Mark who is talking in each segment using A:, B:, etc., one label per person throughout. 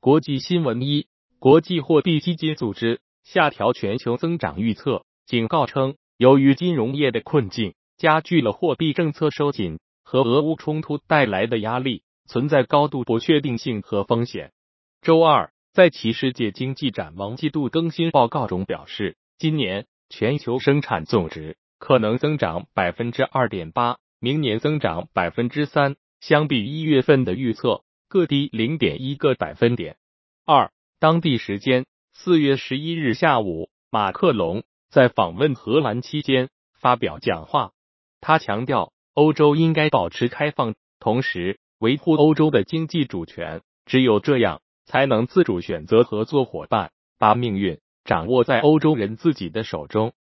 A: 国际新闻一，国际货币基金组织下调全球增长预测，警告称，由于金融业的困境加剧了货币政策收紧和俄乌冲突带来的压力，存在高度不确定性和风险。周二，在其世界经济展望季度更新报告中表示，今年全球生产总值可能增长百分之二点八，明年增长百分之三，相比一月份的预测各低零点一个百分点。二，当地时间四月十一日下午，马克龙在访问荷兰期间发表讲话，他强调欧洲应该保持开放，同时维护欧洲的经济主权，只有这样。才能自主选择合作伙伴，把命运掌握在欧洲人自己的手中。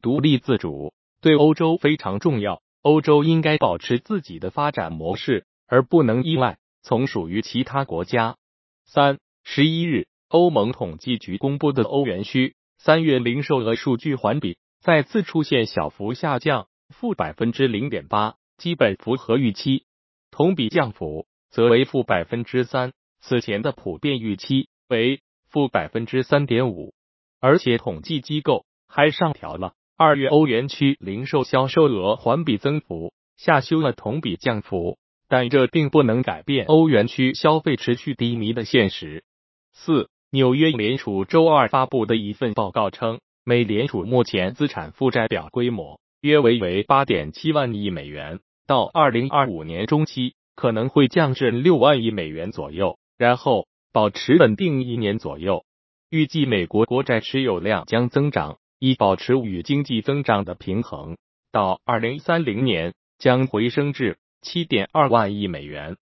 A: 独立自主对欧洲非常重要，欧洲应该保持自己的发展模式，而不能依赖从属于其他国家。三十一日，欧盟统计局公布的欧元区三月零售额数据环比再次出现小幅下降，负百分之零点八，基本符合预期。同比降幅则为负百分之三。此前的普遍预期为负百分之三点五，而且统计机构还上调了二月欧元区零售销售额环比增幅，下修了同比降幅，但这并不能改变欧元区消费持续低迷的现实。四，纽约联储周二发布的一份报告称，美联储目前资产负债表规模约为为八点七万亿美元，到二零二五年中期可能会降至六万亿美元左右。然后保持稳定一年左右，预计美国国债持有量将增长，以保持与经济增长的平衡。到二零三零年将回升至七点二万亿美元。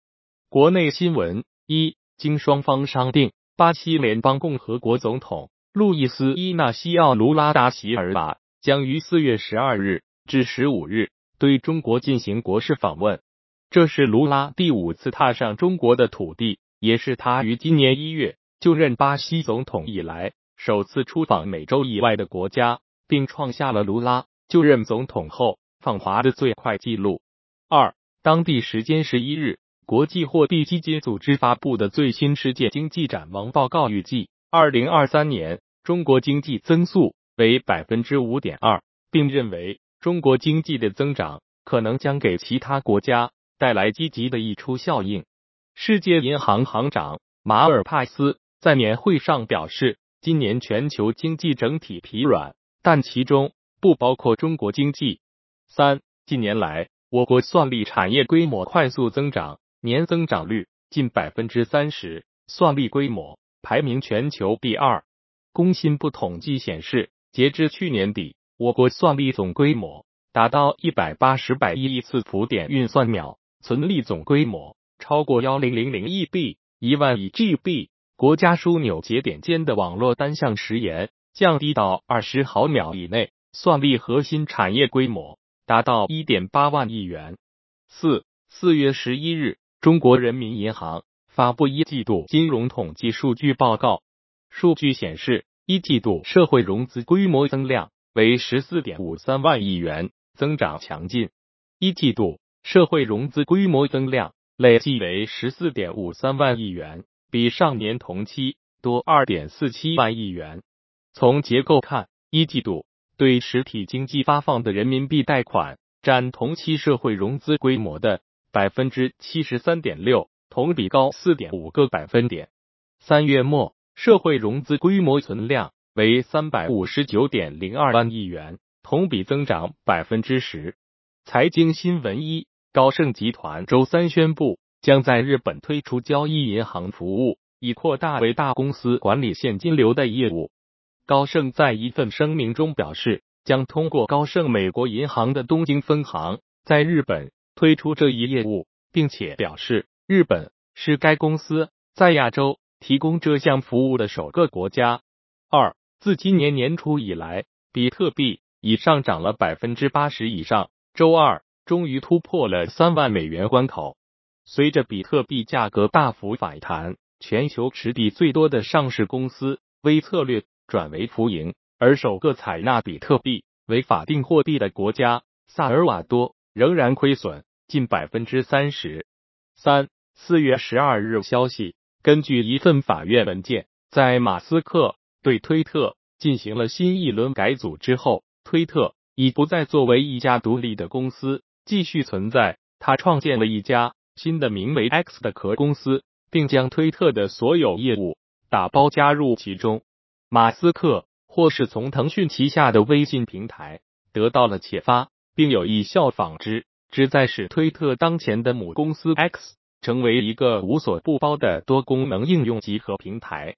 A: 国内新闻一，经双方商定，巴西联邦共和国总统路易斯伊纳西奥卢拉达席尔瓦将于四月十二日至十五日对中国进行国事访问，这是卢拉第五次踏上中国的土地。也是他于今年一月就任巴西总统以来首次出访美洲以外的国家，并创下了卢拉就任总统后访华的最快纪录。二，当地时间十一日，国际货币基金组织发布的最新世界经济展望报告预计，二零二三年中国经济增速为百分之五点二，并认为中国经济的增长可能将给其他国家带来积极的溢出效应。世界银行行长马尔帕斯在年会上表示，今年全球经济整体疲软，但其中不包括中国经济。三，近年来，我国算力产业规模快速增长，年增长率近百分之三十，算力规模排名全球第二。工信部统计显示，截至去年底，我国算力总规模达到一百八十百亿亿次浮点运算秒，存力总规模。超过幺零零零亿 B 一万亿 GB，国家枢纽节点间的网络单向时延降低到二十毫秒以内，算力核心产业规模达到一点八万亿元。四四月十一日，中国人民银行发布一季度金融统计数据报告，数据显示，一季度社会融资规模增量为十四点五三万亿元，增长强劲。一季度社会融资规模增量。累计为十四点五三万亿元，比上年同期多二点四七万亿元。从结构看，一季度对实体经济发放的人民币贷款占同期社会融资规模的百分之七十三点六，同比高四点五个百分点。三月末，社会融资规模存量为三百五十九点零二万亿元，同比增长百分之十。财经新闻一。高盛集团周三宣布，将在日本推出交易银行服务，以扩大为大公司管理现金流的业务。高盛在一份声明中表示，将通过高盛美国银行的东京分行在日本推出这一业务，并且表示，日本是该公司在亚洲提供这项服务的首个国家。二，自今年年初以来，比特币已上涨了百分之八十以上。周二。终于突破了三万美元关口。随着比特币价格大幅反弹，全球持币最多的上市公司微策略转为浮盈，而首个采纳比特币为法定货币的国家萨尔瓦多仍然亏损近百分之三十三。四月十二日消息，根据一份法院文件，在马斯克对推特进行了新一轮改组之后，推特已不再作为一家独立的公司继续存在。他创建了一家新的名为 X 的壳公司，并将推特的所有业务打包加入其中。马斯克或是从腾讯旗下的微信平台得到了启发，并有意效仿之，旨在使推特当前的母公司 X。成为一个无所不包的多功能应用集合平台。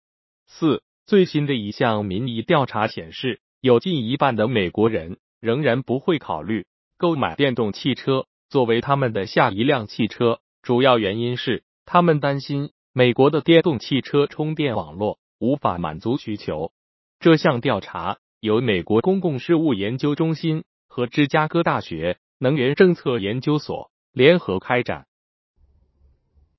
A: 四最新的一项民意调查显示，有近一半的美国人仍然不会考虑购买电动汽车作为他们的下一辆汽车。主要原因是他们担心美国的电动汽车充电网络无法满足需求。这项调查由美国公共事务研究中心和芝加哥大学能源政策研究所联合开展。